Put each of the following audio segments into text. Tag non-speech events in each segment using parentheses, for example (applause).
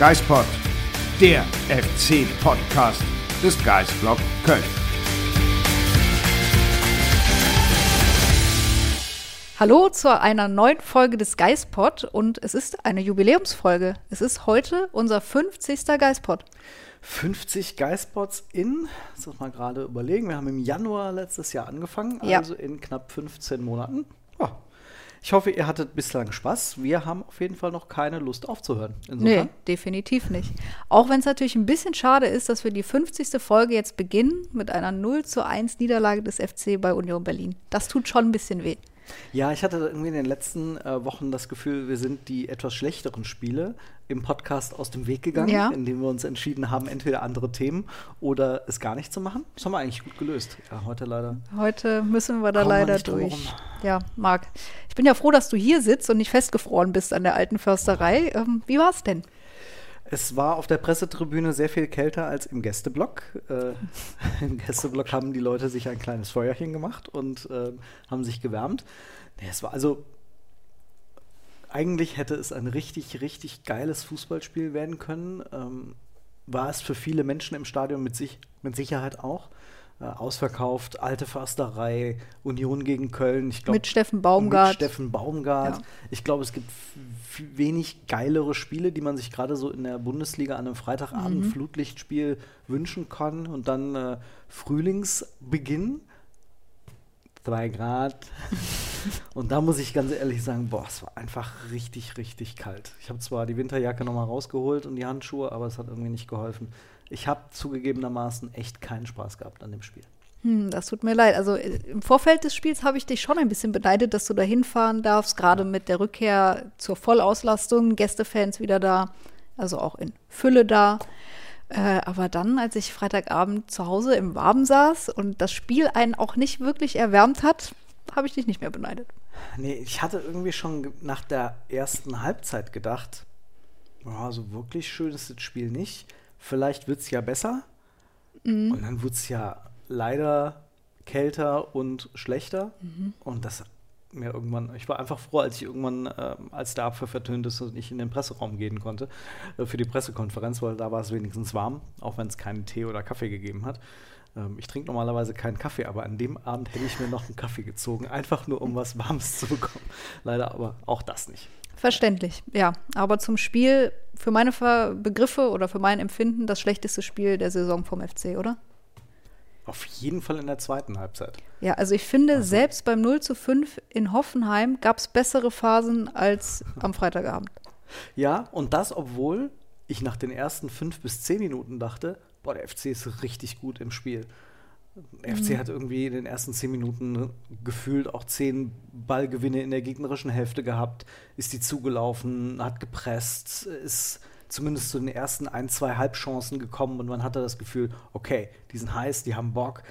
Geispod, der FC-Podcast des Geistblog Köln. Hallo zu einer neuen Folge des Geistpod und es ist eine Jubiläumsfolge. Es ist heute unser 50. Geistpod. 50 Geispots in, das muss mal gerade überlegen, wir haben im Januar letztes Jahr angefangen, Ja. also in knapp 15 Monaten. Ich hoffe, ihr hattet bislang Spaß. Wir haben auf jeden Fall noch keine Lust aufzuhören. Nee, Insofern, definitiv nicht. Auch wenn es natürlich ein bisschen schade ist, dass wir die 50. Folge jetzt beginnen mit einer 0 zu 1 Niederlage des FC bei Union Berlin. Das tut schon ein bisschen weh. Ja, ich hatte irgendwie in den letzten äh, Wochen das Gefühl, wir sind die etwas schlechteren Spiele im Podcast aus dem Weg gegangen, Ja. indem wir uns entschieden haben, entweder andere Themen oder es gar nicht zu machen. Das haben wir eigentlich gut gelöst. Ja, heute leider. Heute müssen wir da wir leider drum durch. herum. Ja, Marc, ich bin ja froh, dass du hier sitzt und nicht festgefroren bist an der alten Försterei. Ähm, wie war's denn? Es war auf der Pressetribüne sehr viel kälter als im Gästeblock. Äh, (laughs) Im Gästeblock haben die Leute sich ein kleines Feuerchen gemacht und äh, haben sich gewärmt. Nee, es war also eigentlich hätte es ein richtig, richtig geiles Fußballspiel werden können. Ähm, war es für viele Menschen im Stadion mit, sich, mit Sicherheit auch. Äh, ausverkauft, alte Försterei, Union gegen Köln. Ich glaub, Mit Steffen Baumgart. Mit Steffen Baumgart. Ja. Ich glaube, es gibt wenig geilere Spiele, die man sich gerade so in der Bundesliga an einem Freitagabend Mhm. Flutlichtspiel wünschen kann. Und dann äh, Frühlingsbeginn. Zwei Grad. (laughs) Und da muss ich ganz ehrlich sagen, boah, es war einfach richtig, richtig kalt. Ich habe zwar die Winterjacke nochmal rausgeholt und die Handschuhe, aber es hat irgendwie nicht geholfen. Ich habe zugegebenermaßen echt keinen Spaß gehabt an dem Spiel. Hm, das tut mir leid. Also äh, im Vorfeld des Spiels habe ich dich schon ein bisschen beneidet, dass du da hinfahren darfst, gerade mit der Rückkehr zur Vollauslastung, Gästefans wieder da, also auch in Fülle da. Äh, aber dann, als ich Freitagabend zu Hause im Warmen saß und das Spiel einen auch nicht wirklich erwärmt hat, habe ich dich nicht mehr beneidet. Nee, ich hatte irgendwie schon nach der ersten Halbzeit gedacht, ja, so wirklich schön ist das Spiel nicht. Vielleicht wird es ja besser. Und dann wurde es ja leider kälter und schlechter. Und das mir irgendwann, ich war einfach froh, als ich irgendwann, ähm, als der Abpfiff vertönt ist und ich in den Presseraum gehen konnte äh, für die Pressekonferenz, weil da war es wenigstens warm, auch wenn es keinen Tee oder Kaffee gegeben hat. Ähm, ich trinke normalerweise keinen Kaffee, aber an dem Abend hätte ich mir noch einen Kaffee gezogen, einfach nur um was Warmes zu bekommen. Leider aber auch das nicht. Verständlich, ja. Aber zum Spiel, für meine Begriffe oder für mein Empfinden, das schlechteste Spiel der Saison vom FC, oder? Auf jeden Fall in der zweiten Halbzeit. Ja, also ich finde, selbst beim 0 zu 5 in Hoffenheim gab es bessere Phasen als am Freitagabend. Ja, und das, obwohl ich nach den ersten fünf bis zehn Minuten dachte, boah, der FC ist richtig gut im Spiel. FC hat irgendwie in den ersten zehn Minuten gefühlt auch zehn Ballgewinne in der gegnerischen Hälfte gehabt, ist die zugelaufen, hat gepresst, ist zumindest zu den ersten ein, zwei Halbchancen gekommen und man hatte das Gefühl, okay, die sind heiß, die haben Bock,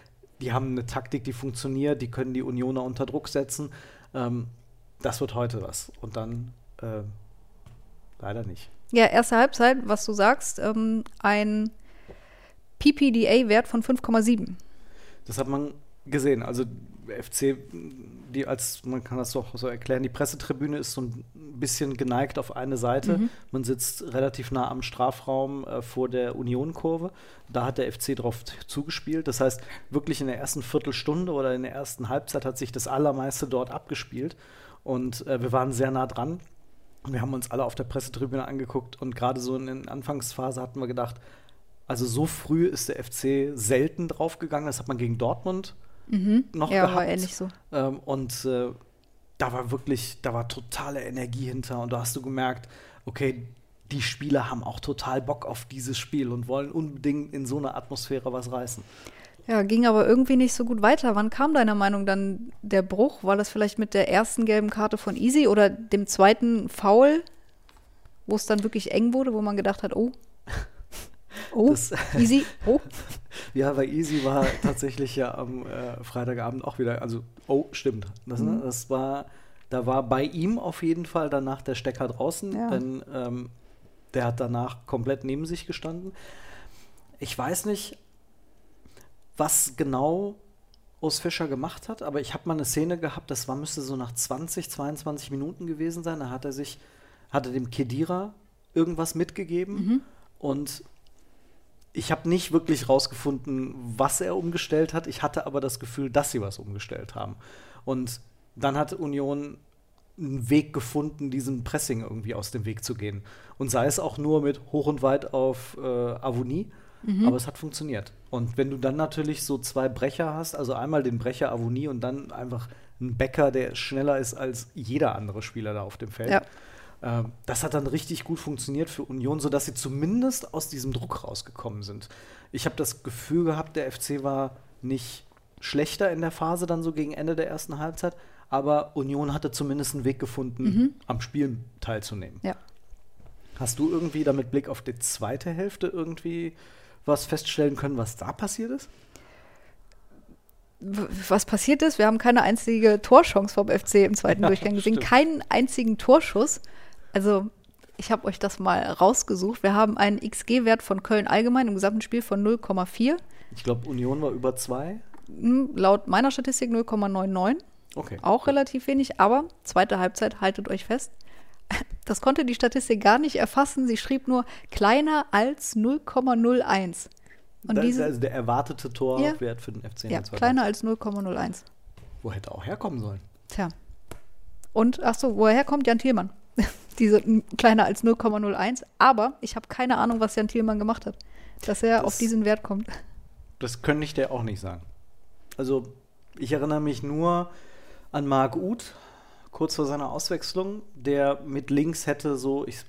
die haben eine Taktik, die funktioniert, die können die Unioner unter Druck setzen. Ähm, das wird heute was. Und dann äh, leider nicht. Ja, erste Halbzeit, was du sagst, ähm, ein PPDA-Wert von 5,7. Das hat man gesehen. Also FC, die als, man kann das doch so erklären, die Pressetribüne ist so ein bisschen geneigt auf eine Seite. Man sitzt relativ nah am Strafraum äh, vor der Union-Kurve. Da hat der FC drauf zugespielt. Das heißt, wirklich in der ersten Viertelstunde oder in der ersten Halbzeit hat sich das Allermeiste dort abgespielt. Und äh, wir waren sehr nah dran. Und wir haben uns alle auf der Pressetribüne angeguckt und gerade so in der Anfangsphase hatten wir gedacht, also so früh ist der FC selten draufgegangen. Das hat man gegen Dortmund noch Ja, gehabt. war ähnlich so. Ähm, und äh, da war wirklich, da war totale Energie hinter. Und da hast du gemerkt, okay, die Spieler haben auch total Bock auf dieses Spiel und wollen unbedingt in so einer Atmosphäre was reißen. Ja, ging aber irgendwie nicht so gut weiter. Wann kam deiner Meinung dann der Bruch? War das vielleicht mit der ersten gelben Karte von Easy oder dem zweiten Foul, wo es dann wirklich eng wurde, wo man gedacht hat, oh, oh, Das- Easy, oh. (laughs) Ja, weil Easy war tatsächlich ja am äh, Freitagabend auch wieder, also, oh, stimmt. Das, Mhm. ne, das war, da war bei ihm auf jeden Fall danach der Stecker draußen, Ja. denn ähm, der hat danach komplett neben sich gestanden. Ich weiß nicht, was genau Urs Fischer gemacht hat, aber ich habe mal eine Szene gehabt, das war, müsste so nach 20, 22 Minuten gewesen sein, da hat er sich, hat er dem Kedira irgendwas mitgegeben und ich habe nicht wirklich rausgefunden, was er umgestellt hat. Ich hatte aber das Gefühl, dass sie was umgestellt haben. Und dann hat Union einen Weg gefunden, diesem Pressing irgendwie aus dem Weg zu gehen. Und sei es auch nur mit hoch und weit auf äh, Avonie, aber es hat funktioniert. Und wenn du dann natürlich so zwei Brecher hast, also einmal den Brecher Avonie und dann einfach einen Bäcker, der schneller ist als jeder andere Spieler da auf dem Feld. Ja. Ähm, das hat dann richtig gut funktioniert für Union, sodass sie zumindest aus diesem Druck rausgekommen sind. Ich habe das Gefühl gehabt, der FC war nicht schlechter in der Phase dann so gegen Ende der ersten Halbzeit, aber Union hatte zumindest einen Weg gefunden, am Spiel teilzunehmen. Ja. Hast du irgendwie da mit Blick auf die zweite Hälfte irgendwie was feststellen können, was da passiert ist? Was passiert ist, wir haben keine einzige Torchance vom FC im zweiten Ja, Durchgang gesehen, stimmt. keinen einzigen Torschuss. Also, ich habe euch das mal rausgesucht. Wir haben einen XG-Wert von Köln allgemein im gesamten Spiel von 0,4. Ich glaube, Union war über zwei. Hm, Laut meiner Statistik 0,99. Okay. Auch relativ wenig, aber zweite Halbzeit, haltet euch fest. (laughs) Das konnte die Statistik gar nicht erfassen. Sie schrieb nur kleiner als 0,01. Und Da- diese, also der erwartete Torwert für den FC ja, kleiner als 0,01. Wo hätte auch herkommen sollen? Tja. Und, ach so, woher kommt Jan Thielmann? Diese n- kleiner als 0,01. Aber ich habe keine Ahnung, was Jan Thielmann gemacht hat, dass er Das- auf diesen Wert kommt. Das könnte ich dir auch nicht sagen. Also, ich erinnere mich nur an Marc Uth, kurz vor seiner Auswechslung, der mit links hätte so, ich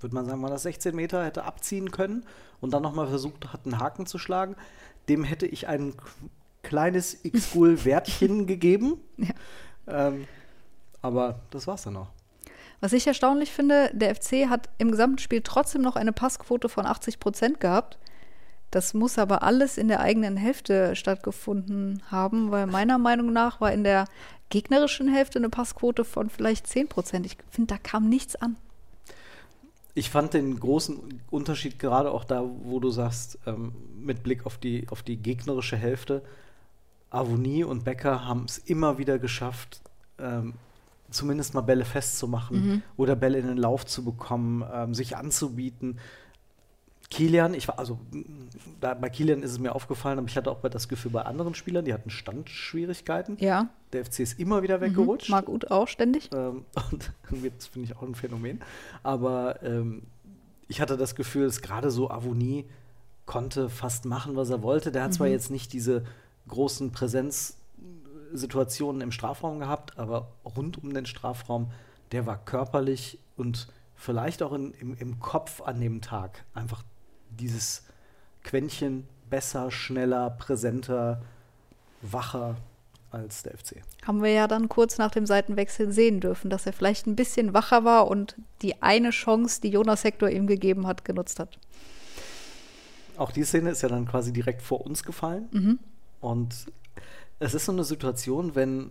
würde mal sagen, war das 16 Meter, hätte abziehen können und dann nochmal versucht hat, einen Haken zu schlagen. Dem hätte ich ein kleines X-Gul-Wertchen (laughs) gegeben. Ja. Ähm, aber das war's dann auch. Was ich erstaunlich finde, der FC hat im gesamten Spiel trotzdem noch eine Passquote von 80 Prozent gehabt. Das muss aber alles in der eigenen Hälfte stattgefunden haben, weil meiner Meinung nach war in der gegnerischen Hälfte eine Passquote von vielleicht 10 Prozent. Ich finde, da kam nichts an. Ich fand den großen Unterschied gerade auch da, wo du sagst, ähm, mit Blick auf die, auf die gegnerische Hälfte, Avonie und Becker haben es immer wieder geschafft, ähm, zumindest mal Bälle festzumachen oder Bälle in den Lauf zu bekommen, ähm, sich anzubieten. Kilian, ich war, also m, da, bei Kilian ist es mir aufgefallen, aber ich hatte auch das Gefühl bei anderen Spielern, die hatten Standschwierigkeiten. Ja, Der FC ist immer wieder weggerutscht. Marc Uth auch ständig. Ähm, (laughs) und das finde ich auch ein Phänomen. Aber ähm, ich hatte das Gefühl, dass gerade so Avonie konnte fast machen, was er wollte. Der hat zwar jetzt nicht diese großen Präsenzsituationen im Strafraum gehabt, aber rund um den Strafraum, der war körperlich und vielleicht auch in, im, im Kopf an dem Tag einfach dieses Quäntchen besser, schneller, präsenter, wacher als der FC. Haben wir ja dann kurz nach dem Seitenwechsel sehen dürfen, dass er vielleicht ein bisschen wacher war und die eine Chance, die Jonas Hector ihm gegeben hat, genutzt hat. Auch die Szene ist ja dann quasi direkt vor uns gefallen. Und es ist so eine Situation, wenn,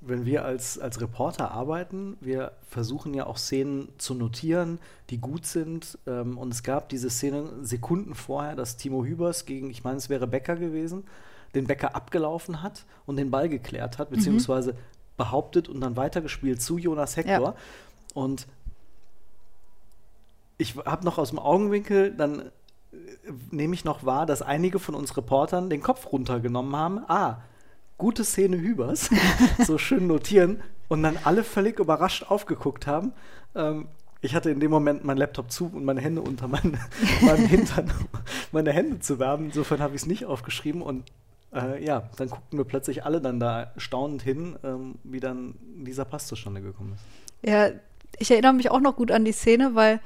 wenn wir als, als Reporter arbeiten, wir versuchen ja auch Szenen zu notieren, die gut sind. Ähm, und es gab diese Szene Sekunden vorher, dass Timo Hübers gegen, ich meine, es wäre Becker gewesen, den Becker abgelaufen hat und den Ball geklärt hat, beziehungsweise behauptet und dann weitergespielt zu Jonas Hector. Ja. Und ich habe noch aus dem Augenwinkel, dann nehme ich noch wahr, dass einige von uns Reportern den Kopf runtergenommen haben. Ah, gute Szene Hübers, (laughs) so schön notieren. Und dann alle völlig überrascht aufgeguckt haben. Ähm, ich hatte in dem Moment meinen Laptop zu und meine Hände unter mein, (laughs) meinem Hintern, meine Hände zu werben. Insofern habe ich es nicht aufgeschrieben. Und äh, ja, dann guckten wir plötzlich alle dann da staunend hin, ähm, wie dann dieser Pass zustande gekommen ist. Ja, ich erinnere mich auch noch gut an die Szene, weil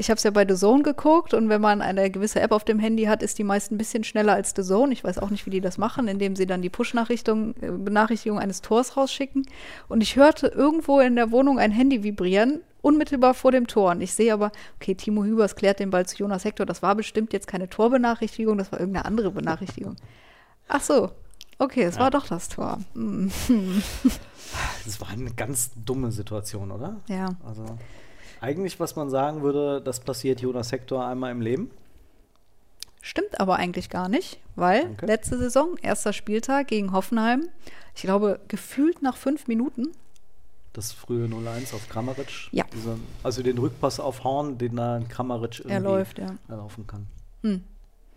Ich habe es ja bei The Zone geguckt und wenn man eine gewisse App auf dem Handy hat, ist die meist ein bisschen schneller als The Zone. Ich weiß auch nicht, wie die das machen, indem sie dann die Push-Benachrichtigung äh, eines Tors rausschicken. Und ich hörte irgendwo in der Wohnung ein Handy vibrieren, unmittelbar vor dem Tor. Und ich sehe aber, okay, Timo Hübers klärt den Ball zu Jonas Hector. Das war bestimmt jetzt keine Torbenachrichtigung, das war irgendeine andere Benachrichtigung. Ach so, okay, es war doch das Tor. Hm. Das war eine ganz dumme Situation, oder? Ja. Also eigentlich, was man sagen würde, das passiert Jonas Hector einmal im Leben. Stimmt aber eigentlich gar nicht, weil Danke. letzte Saison, erster Spieltag gegen Hoffenheim, ich glaube, gefühlt nach fünf Minuten, Das frühe 0-1 auf Kramaric. Ja. Dieser, also den Rückpass auf Horn, den da Kramaric irgendwie Er läuft, ja. laufen kann. Hm.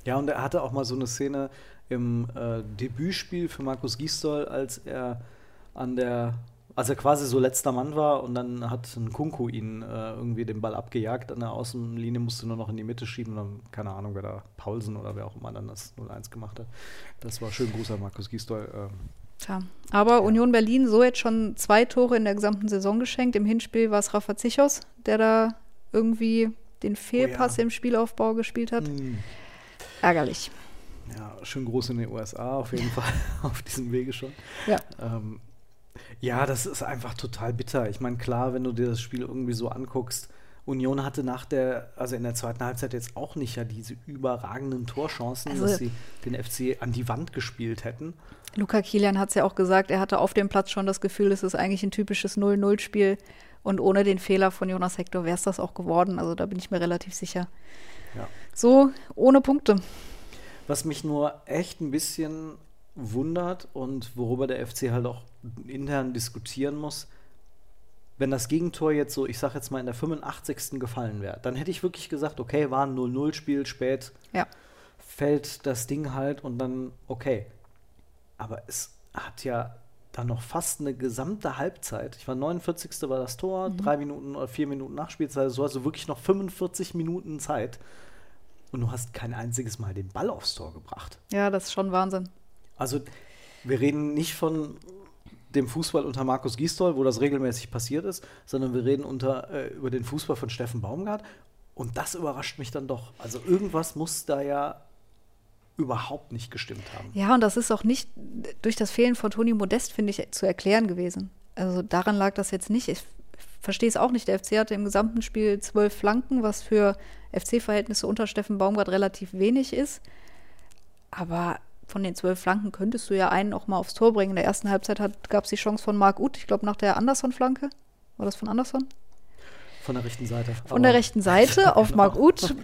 Ja, und er hatte auch mal so eine Szene im äh, Debütspiel für Markus Gisdol, als er an der, als er quasi so letzter Mann war und dann hat ein Kunku ihn äh, irgendwie den Ball abgejagt. An der Außenlinie musste nur noch in die Mitte schieben. Und dann, keine Ahnung, wer da, Paulsen oder wer auch immer dann das 0-1 gemacht hat. Das war schön Gruß an Markus Gisdol. Ähm, Tja. Aber Union Berlin so jetzt schon zwei Tore in der gesamten Saison geschenkt. Im Hinspiel war es Rafa Zichos, der da irgendwie den Fehlpass im Spielaufbau gespielt hat. Ärgerlich. Ja, schön groß in den USA auf jeden (laughs) Fall, auf diesem Wege schon. Ja. Ähm, ja, das ist einfach total bitter. Ich meine, klar, wenn du dir das Spiel irgendwie so anguckst, Union hatte nach der, also in der zweiten Halbzeit jetzt auch nicht ja diese überragenden Torchancen, Also- dass sie den FC an die Wand gespielt hätten. Luca Kilian hat es ja auch gesagt, er hatte auf dem Platz schon das Gefühl, es ist eigentlich ein typisches 0-0-Spiel. Und ohne den Fehler von Jonas Hector wäre es das auch geworden. Also da bin ich mir relativ sicher. Ja. So, ohne Punkte. Was mich nur echt ein bisschen wundert und worüber der FC halt auch intern diskutieren muss, wenn das Gegentor jetzt so, ich sag jetzt mal in der 85. gefallen wäre, dann hätte ich wirklich gesagt, okay, war ein 0-0-Spiel, spät Ja. fällt das Ding halt und dann okay. Aber es hat ja dann noch fast eine gesamte Halbzeit. Ich war 49. war das Tor, drei Minuten oder vier Minuten Nachspielzeit. So hast du wirklich noch 45 Minuten Zeit. Und du hast kein einziges Mal den Ball aufs Tor gebracht. Ja, das ist schon Wahnsinn. Also, wir reden nicht von dem Fußball unter Markus Gisdol, wo das regelmäßig passiert ist, sondern wir reden unter, äh, über den Fußball von Steffen Baumgart. Und das überrascht mich dann doch. Also, irgendwas muss da ja überhaupt nicht gestimmt haben. Ja, und das ist auch nicht durch das Fehlen von Toni Modest, finde ich, zu erklären gewesen. Also daran lag das jetzt nicht. Ich verstehe es auch nicht. Der FC hatte im gesamten Spiel zwölf Flanken, was für FC-Verhältnisse unter Steffen Baumgart relativ wenig ist. Aber von den zwölf Flanken könntest du ja einen auch mal aufs Tor bringen. In der ersten Halbzeit gab es die Chance von Marc Uth, ich glaube nach der Anderson-Flanke. War das von Anderson? Von der rechten Seite. Von der rechten Seite (laughs) auf Marc Uth.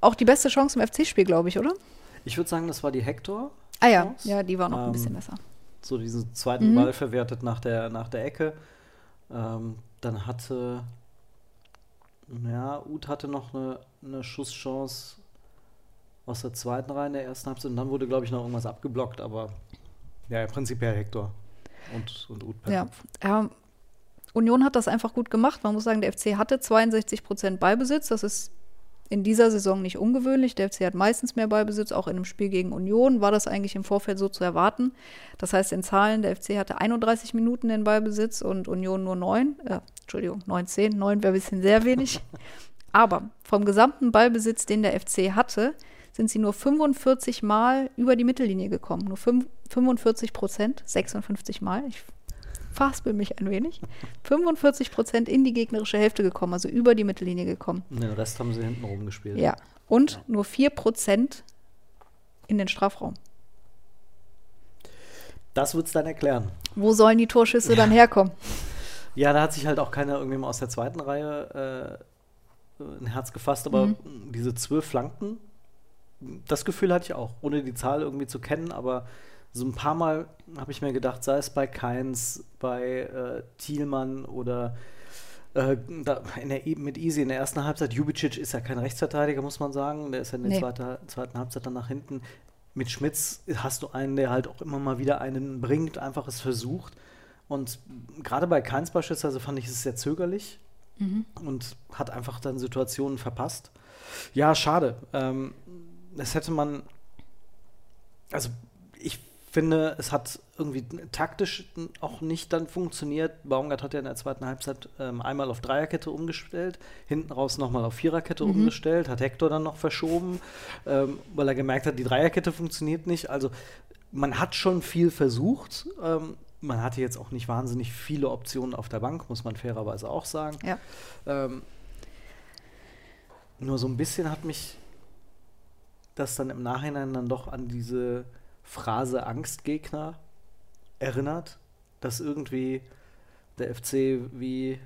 Auch die beste Chance im FC-Spiel, glaube ich, oder? Ich würde sagen, das war die Hector. Ah ja, Chance. ja, die war noch ein Ähm, bisschen besser. So diesen zweiten Ball verwertet nach der, nach der Ecke. Ähm, dann hatte, ja, Uth hatte noch eine, eine Schusschance aus der zweiten Reihe in der ersten Halbzeit. Und dann wurde, glaube ich, noch irgendwas abgeblockt. Aber ja, prinzipiell Hector und, und Uth per Ja, ja, Union hat das einfach gut gemacht. Man muss sagen, der FC hatte 62 Prozent Ballbesitz. Das ist in dieser Saison nicht ungewöhnlich. Der FC hat meistens mehr Ballbesitz. Auch in einem Spiel gegen Union war das eigentlich im Vorfeld so zu erwarten. Das heißt, in Zahlen, der FC hatte 31 Minuten den Ballbesitz und Union nur 9. Äh, Entschuldigung, 19. 9 wäre ein bisschen sehr wenig. (laughs) Aber vom gesamten Ballbesitz, den der FC hatte, sind sie nur 45 Mal über die Mittellinie gekommen. Nur fünf- 45 Prozent, 56 Mal. Ich verhaspel mich ein wenig. 45 Prozent in die gegnerische Hälfte gekommen, also über die Mittellinie gekommen. Den Rest haben sie hinten rumgespielt. Ja. Und nur 4 Prozent in den Strafraum. Das wird es dann erklären. Wo sollen die Torschüsse dann herkommen? Ja, da hat sich halt auch keiner irgendwie mal aus der zweiten Reihe äh, ein Herz gefasst, aber Mhm. diese zwölf Flanken, das Gefühl hatte ich auch, ohne die Zahl irgendwie zu kennen, aber so ein paar Mal habe ich mir gedacht, sei es bei Keins, bei äh, Thielmann oder äh, der, mit Easy in der ersten Halbzeit, Jubicic ist ja kein Rechtsverteidiger, muss man sagen, der ist ja in der Nee. zweiten, zweiten Halbzeit dann nach hinten. Mit Schmitz hast du einen, der halt auch immer mal wieder einen bringt, einfach es versucht. Und gerade bei Keins beispielsweise fand ich es sehr zögerlich und hat einfach dann Situationen verpasst. Ja, schade. Ähm, das hätte man. Also, ich finde, es hat irgendwie taktisch auch nicht dann funktioniert. Baumgart hat ja in der zweiten Halbzeit ähm, einmal auf Dreierkette umgestellt, hinten raus nochmal auf Viererkette Mhm. umgestellt, hat Hector dann noch verschoben, ähm, weil er gemerkt hat, die Dreierkette funktioniert nicht. Also man hat schon viel versucht. Ähm, man hatte jetzt auch nicht wahnsinnig viele Optionen auf der Bank, muss man fairerweise auch sagen. Ja. Ähm, nur so ein bisschen hat mich das dann im Nachhinein dann doch an diese Phrase Angstgegner erinnert, dass irgendwie der FC wie,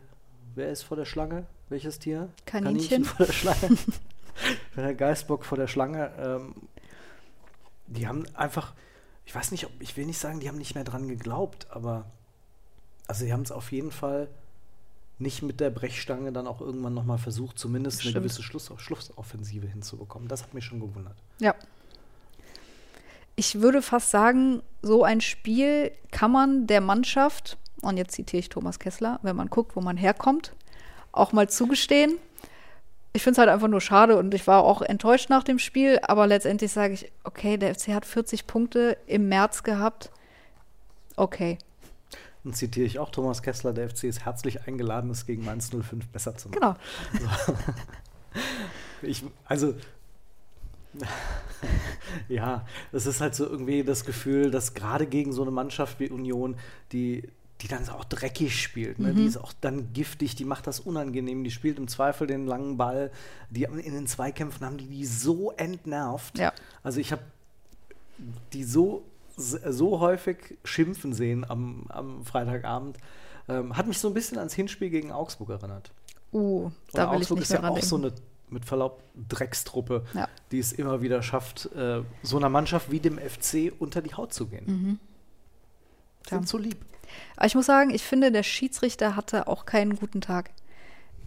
wer ist vor der Schlange? Welches Tier? Kaninchen. vor der Schlange. (laughs) der Geißbock vor der Schlange. Ähm, die haben einfach, ich weiß nicht, ob, ich will nicht sagen, die haben nicht mehr dran geglaubt, aber also sie haben es auf jeden Fall nicht mit der Brechstange dann auch irgendwann nochmal versucht, zumindest eine Stimmt. gewisse Schluss, Schlussoffensive hinzubekommen. Das hat mich schon gewundert. Ja. Ich würde fast sagen, so ein Spiel kann man der Mannschaft, und jetzt zitiere ich Thomas Kessler, wenn man guckt, wo man herkommt, auch mal zugestehen. Ich finde es halt einfach nur schade und ich war auch enttäuscht nach dem Spiel, aber letztendlich sage ich, okay, der FC hat 40 Punkte im März gehabt. Okay, Und zitiere ich auch Thomas Kessler, der FC ist herzlich eingeladen, es gegen Mainz 05 besser zu machen. genau. (laughs) Ich, also, (laughs) ja, es ist halt so irgendwie das Gefühl, dass gerade gegen so eine Mannschaft wie Union, die, die dann auch dreckig spielt, ne? die ist auch dann giftig, die macht das unangenehm, die spielt im Zweifel den langen Ball, die in den Zweikämpfen haben die die so entnervt. Ja. Also ich habe die so, so häufig schimpfen sehen am, am Freitagabend. Ähm, hat mich so ein bisschen ans Hinspiel gegen Augsburg erinnert. Uh, da will ich Augsburg nicht ist ja auch denken. so eine, mit Verlaub, Dreckstruppe, Ja. die es immer wieder schafft, äh, so einer Mannschaft wie dem FC unter die Haut zu gehen. Mhm. Sind Ja. so lieb. Aber ich muss sagen, ich finde, der Schiedsrichter hatte auch keinen guten Tag.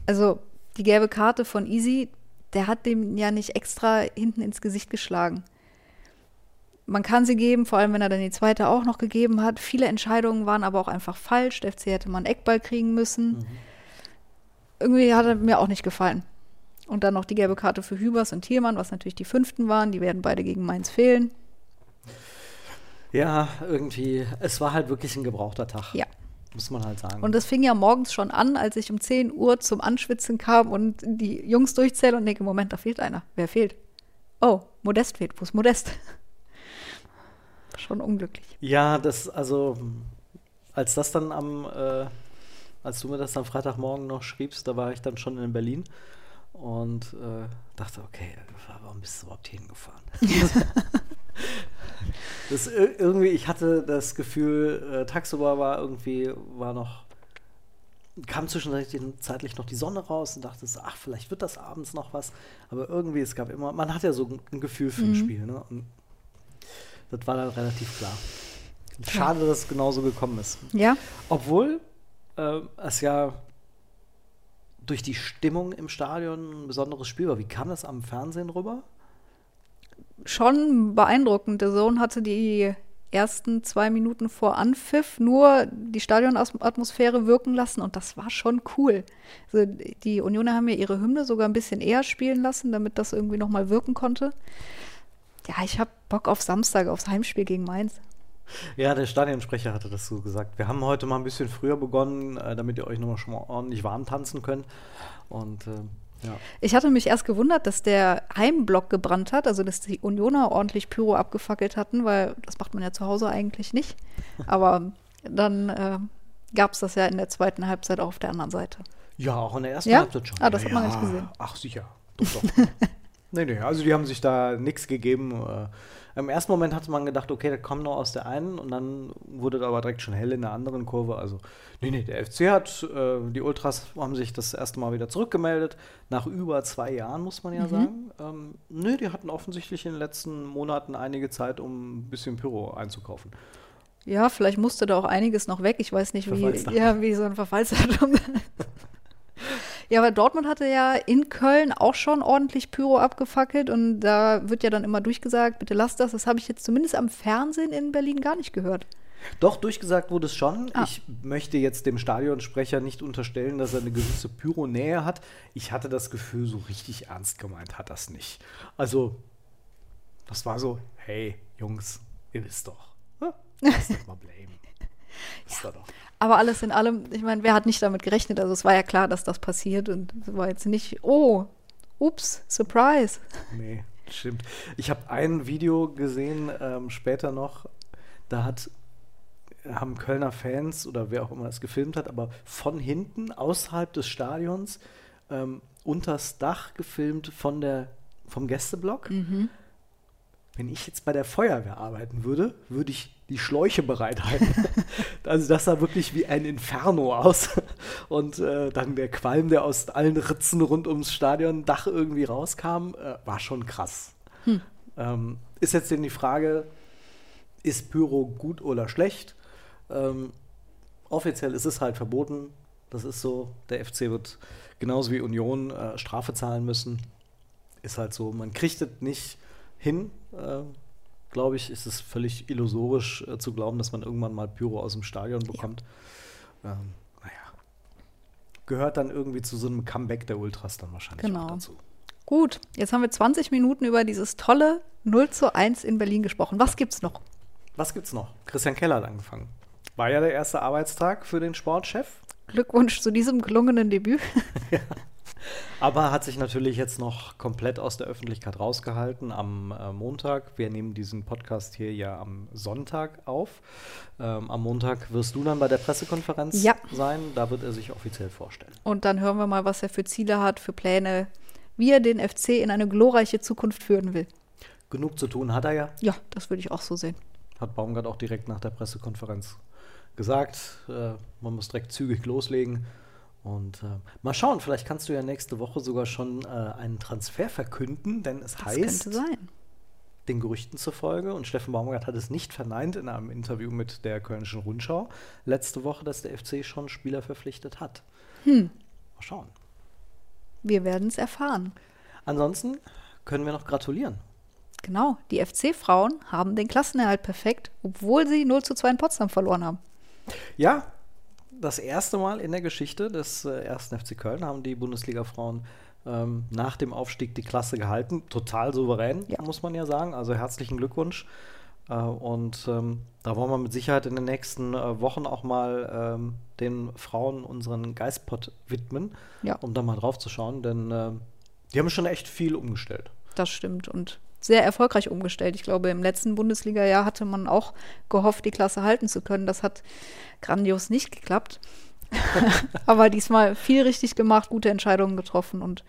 Also die gelbe Karte von Easy, der hat dem ja nicht extra hinten ins Gesicht geschlagen. Man kann sie geben, vor allem wenn er dann die zweite auch noch gegeben hat. Viele Entscheidungen waren aber auch einfach falsch. Der FC hätte einen Eckball kriegen müssen. Irgendwie hat er mir auch nicht gefallen. Und dann noch die gelbe Karte für Hübers und Thielmann, was natürlich die fünften waren. Die werden beide gegen Mainz fehlen. Ja, irgendwie, es war halt wirklich ein gebrauchter Tag. Ja. Muss man halt sagen. Und das fing ja morgens schon an, als ich um 10 Uhr zum Anschwitzen kam und die Jungs durchzähle und denke, Moment, da fehlt einer. Wer fehlt? Oh, Modest fehlt. Wo ist Modest? Schon unglücklich. ja, das, also, als das dann am, äh, als du mir das am Freitagmorgen noch schriebst, da war ich dann schon in Berlin und äh, dachte, okay, warum bist du überhaupt hier hingefahren? (laughs) das, ir- irgendwie, ich hatte das Gefühl, äh, tagsüber war irgendwie, war noch, kam zwischenzeitlich noch die Sonne raus und dachte, ach, vielleicht wird das abends noch was. Aber irgendwie, es gab immer, man hat ja so ein Gefühl für ein Spiel, ne? Und das war dann relativ klar. Schade, dass es genauso gekommen ist. Ja, Obwohl äh, es ja durch die Stimmung im Stadion ein besonderes Spiel war. Wie kam das am Fernsehen rüber? schon beeindruckend. Der Sohn hatte die ersten zwei Minuten vor Anpfiff nur die Stadionatmosphäre wirken lassen und das war schon cool. Also die Unioner haben ja ihre Hymne sogar ein bisschen eher spielen lassen, damit das irgendwie nochmal wirken konnte. Ja, ich habe Bock auf Samstag, aufs Heimspiel gegen Mainz. Ja, der Stadionsprecher hatte das so gesagt. Wir haben heute mal ein bisschen früher begonnen, äh, damit ihr euch nochmal schon mal ordentlich warm tanzen könnt. Und äh, ja. Ich hatte mich erst gewundert, dass der Heimblock gebrannt hat, also dass die Unioner ordentlich Pyro abgefackelt hatten, weil das macht man ja zu Hause eigentlich nicht. (laughs) Aber dann äh, gab es das ja in der zweiten Halbzeit auch auf der anderen Seite. ja, auch in der ersten Ja? Halbzeit schon. Ah, das ja, hat man ja. nicht gesehen. Ach, sicher. Doch, doch. (laughs) nee, nee, also die haben sich da nichts gegeben. Äh, Im ersten Moment hatte man gedacht, okay, der kommt noch aus der einen und dann wurde da aber direkt schon hell in der anderen Kurve. Also, nee, nee, der FC hat, äh, die Ultras haben sich das erste Mal wieder zurückgemeldet. Nach über zwei Jahren, muss man ja Mhm. sagen. Ähm, nee, die hatten offensichtlich in den letzten Monaten einige Zeit, um ein bisschen Pyro einzukaufen. Ja, vielleicht musste da auch einiges noch weg. Ich weiß nicht, wie, ja, wie so ein Verfallsdatum. (laughs) (laughs) ja, aber Dortmund hatte ja in Köln auch schon ordentlich Pyro abgefackelt und da wird ja dann immer durchgesagt, bitte lasst das. Das habe ich jetzt zumindest am Fernsehen in Berlin gar nicht gehört. Doch, durchgesagt wurde es schon. Ah. Ich möchte jetzt dem Stadionsprecher nicht unterstellen, dass er eine gewisse Pyronähe hat. Ich hatte das Gefühl, so richtig ernst gemeint hat das nicht. Also, das war so, hey, Jungs, ihr wisst doch. Ja, Lass das mal blame. (laughs) Ist da doch. Aber alles in allem, ich meine, wer hat nicht damit gerechnet? Also es war ja klar, dass das passiert und es war jetzt nicht, oh, ups, Surprise. Nee, stimmt. Ich habe ein Video gesehen, ähm, später noch, da hat haben Kölner Fans oder wer auch immer es gefilmt hat, aber von hinten, außerhalb des Stadions, ähm, unters Dach gefilmt von der, vom Gästeblock. Wenn ich jetzt bei der Feuerwehr arbeiten würde, würde ich die Schläuche bereithalten. (laughs) also das sah wirklich wie ein Inferno aus. Und äh, dann der Qualm, der aus allen Ritzen rund ums Stadiondach irgendwie rauskam, äh, war schon krass. Ähm, ist jetzt denn die Frage, ist Pyro gut oder schlecht? Ähm, offiziell ist es halt verboten. Das ist so. Der FC wird genauso wie Union äh, Strafe zahlen müssen. Ist halt so. Man kriegt es nicht hin. Glaube ich, ist es völlig illusorisch äh, zu glauben, dass man irgendwann mal Pyro aus dem Stadion bekommt. Ähm, naja. Gehört dann irgendwie zu so einem Comeback der Ultras dann wahrscheinlich Genau. auch dazu. Gut, jetzt haben wir 20 Minuten über dieses tolle 0 zu 1 in Berlin gesprochen. Was gibt's noch? Was gibt's noch? Christian Keller hat angefangen. War ja der erste Arbeitstag für den Sportchef. Glückwunsch zu diesem gelungenen Debüt. (laughs) Aber hat sich natürlich jetzt noch komplett aus der Öffentlichkeit rausgehalten am äh, Montag. Wir nehmen diesen Podcast hier ja am Sonntag auf. Ähm, am Montag wirst du dann bei der Pressekonferenz Ja. sein. Da wird er sich offiziell vorstellen. Und dann hören wir mal, was er für Ziele hat, für Pläne, wie er den FC in eine glorreiche Zukunft führen will. Genug zu tun hat er ja. Ja, das würde ich auch so sehen. Hat Baumgart auch direkt nach der Pressekonferenz gesagt. Äh, man muss direkt zügig loslegen. Und äh, mal schauen, vielleicht kannst du ja nächste Woche sogar schon äh, einen Transfer verkünden, denn es Das heißt, könnte sein. den Gerüchten zufolge, und Steffen Baumgart hat es nicht verneint in einem Interview mit der Kölnischen Rundschau letzte Woche, dass der FC schon Spieler verpflichtet hat. Hm. Mal schauen. Wir werden es erfahren. Ansonsten können wir noch gratulieren. Genau, die FC-Frauen haben den Klassenerhalt perfekt, obwohl sie 0 zu 2 in Potsdam verloren haben. Ja, das erste Mal in der Geschichte des äh, ersten FC Köln haben die Bundesliga-Frauen ähm, nach dem Aufstieg die Klasse gehalten. Total souverän, Ja. muss man ja sagen. Also herzlichen Glückwunsch. Äh, und ähm, da wollen wir mit Sicherheit in den nächsten äh, Wochen auch mal ähm, den Frauen unseren Geistpot widmen, Ja. um da mal drauf zu schauen, denn äh, die haben schon echt viel umgestellt. Das stimmt und sehr erfolgreich umgestellt. Ich glaube, im letzten Bundesliga-Jahr hatte man auch gehofft, die Klasse halten zu können. Das hat grandios nicht geklappt. (laughs) Aber diesmal viel richtig gemacht, gute Entscheidungen getroffen und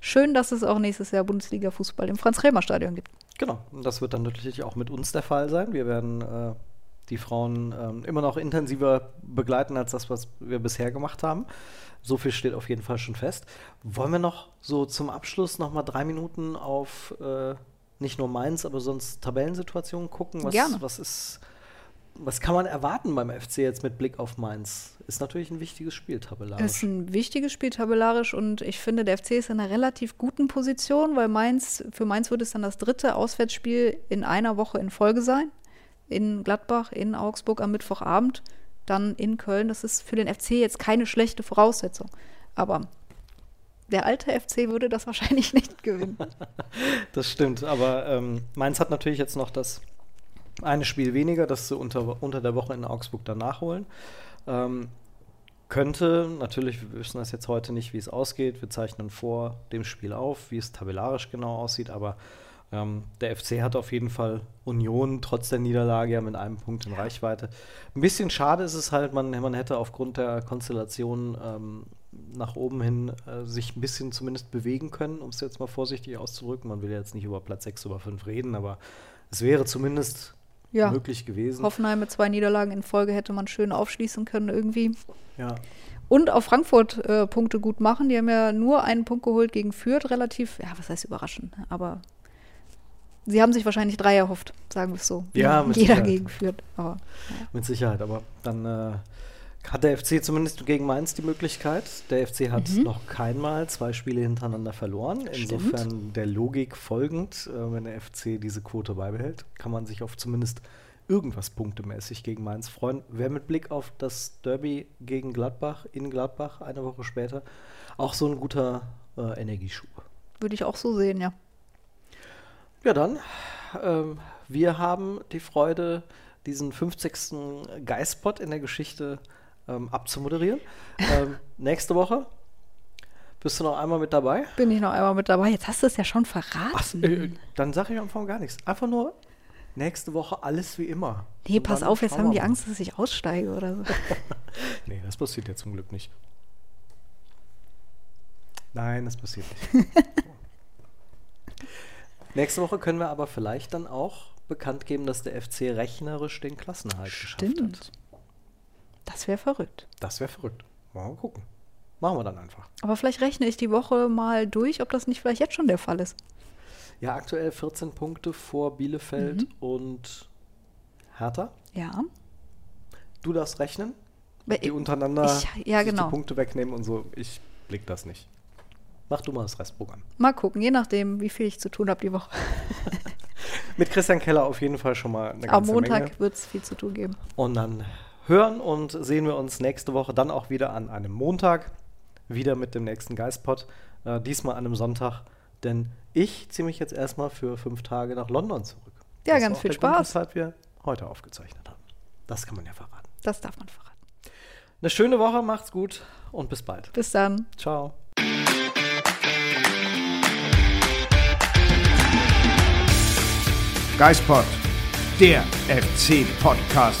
schön, dass es auch nächstes Jahr Bundesliga-Fußball im Franz-Remer-Stadion gibt. Genau, und das wird dann natürlich auch mit uns der Fall sein. Wir werden äh, die Frauen ähm, immer noch intensiver begleiten als das, was wir bisher gemacht haben. So viel steht auf jeden Fall schon fest. Wollen wir noch so zum Abschluss noch mal drei Minuten auf äh, nicht nur Mainz, aber sonst Tabellensituationen gucken? Was, Gerne. was ist, was kann man erwarten beim FC jetzt mit Blick auf Mainz? Ist natürlich ein wichtiges Spiel tabellarisch. Es ist ein wichtiges Spiel tabellarisch und ich finde, der FC ist in einer relativ guten Position, weil Mainz, für Mainz wird es dann das dritte Auswärtsspiel in einer Woche in Folge sein. In Gladbach, in Augsburg am Mittwochabend, dann in Köln. Das ist für den FC jetzt keine schlechte Voraussetzung. Aber der alte FC würde das wahrscheinlich nicht gewinnen. (laughs) Das stimmt, aber ähm, Mainz hat natürlich jetzt noch das eine Spiel weniger, das sie unter, unter der Woche in Augsburg dann nachholen. Ähm, könnte, natürlich, wir wissen das jetzt heute nicht, wie es ausgeht. Wir zeichnen vor dem Spiel auf, wie es tabellarisch genau aussieht, aber ähm, der FC hat auf jeden Fall Union trotz der Niederlage ja mit einem Punkt in Reichweite. Ein bisschen schade ist es halt, man, man hätte aufgrund der Konstellation ähm, nach oben hin äh, sich ein bisschen zumindest bewegen können, um es jetzt mal vorsichtig auszudrücken. Man will ja jetzt nicht über Platz 6 oder 5 reden, aber es wäre zumindest Ja. möglich gewesen. Hoffenheim mit zwei Niederlagen in Folge hätte man schön aufschließen können irgendwie. Ja. Und auf Frankfurt äh, Punkte gut machen. Die haben ja nur einen Punkt geholt gegen Fürth, relativ, ja, was heißt überraschend, aber sie haben sich wahrscheinlich drei erhofft, sagen wir es so. Ja, mit Jeder Sicherheit. gegen Fürth. Aber Mit Sicherheit, aber dann äh, hat der FC zumindest gegen Mainz die Möglichkeit. Der FC hat noch keinmal zwei Spiele hintereinander verloren. Insofern der Logik folgend, äh, wenn der FC diese Quote beibehält, kann man sich auf zumindest irgendwas punktemäßig gegen Mainz freuen. Wer mit Blick auf das Derby gegen Gladbach in Gladbach eine Woche später auch so ein guter äh, Energieschub. würde ich auch so sehen, ja. Ja, dann. Ähm, wir haben die Freude, diesen 50. Geistpot in der Geschichte ähm, abzumoderieren. ähm, nächste Woche bist du noch einmal mit dabei? Bin ich noch einmal mit dabei? Jetzt hast du es ja schon verraten. Ach, äh, dann sage ich am Anfang gar nichts. Einfach nur nächste Woche alles wie immer. nee, pass auf, jetzt haben die mal. Angst, dass ich aussteige oder so. (laughs) Nee, das passiert ja zum Glück nicht. Nein, das passiert nicht. (laughs) Nächste Woche können wir aber vielleicht dann auch bekannt geben, dass der FC rechnerisch den Klassenerhalt geschafft hat. Das wäre verrückt. Das wäre verrückt. Mal gucken. Machen wir dann einfach. Aber vielleicht rechne ich die Woche mal durch, ob das nicht vielleicht jetzt schon der Fall ist. Ja, aktuell 14 Punkte vor Bielefeld Mhm. und Hertha. Ja. Du darfst rechnen. Die untereinander ich- ja, genau. die Punkte wegnehmen und so. Ich blick das nicht. Mach du mal das Restprogramm. Mal gucken, je nachdem, wie viel ich zu tun habe die Woche. (laughs) Mit Christian Keller auf jeden Fall schon mal eine Am ganze Montag Menge. wird es viel zu tun geben. Und dann hören und sehen wir uns nächste Woche dann auch wieder an einem Montag. Wieder mit dem nächsten Geistpot. Äh, diesmal an einem Sonntag. Denn ich ziehe mich jetzt erstmal für fünf Tage nach London zurück. Ja, Das ist ganz auch viel der Grund, Spaß. weshalb wir heute aufgezeichnet haben. Das kann man ja verraten. Das darf man verraten. Eine schöne Woche, macht's gut und bis bald. Bis dann. Ciao. Geistpod, der FC-Podcast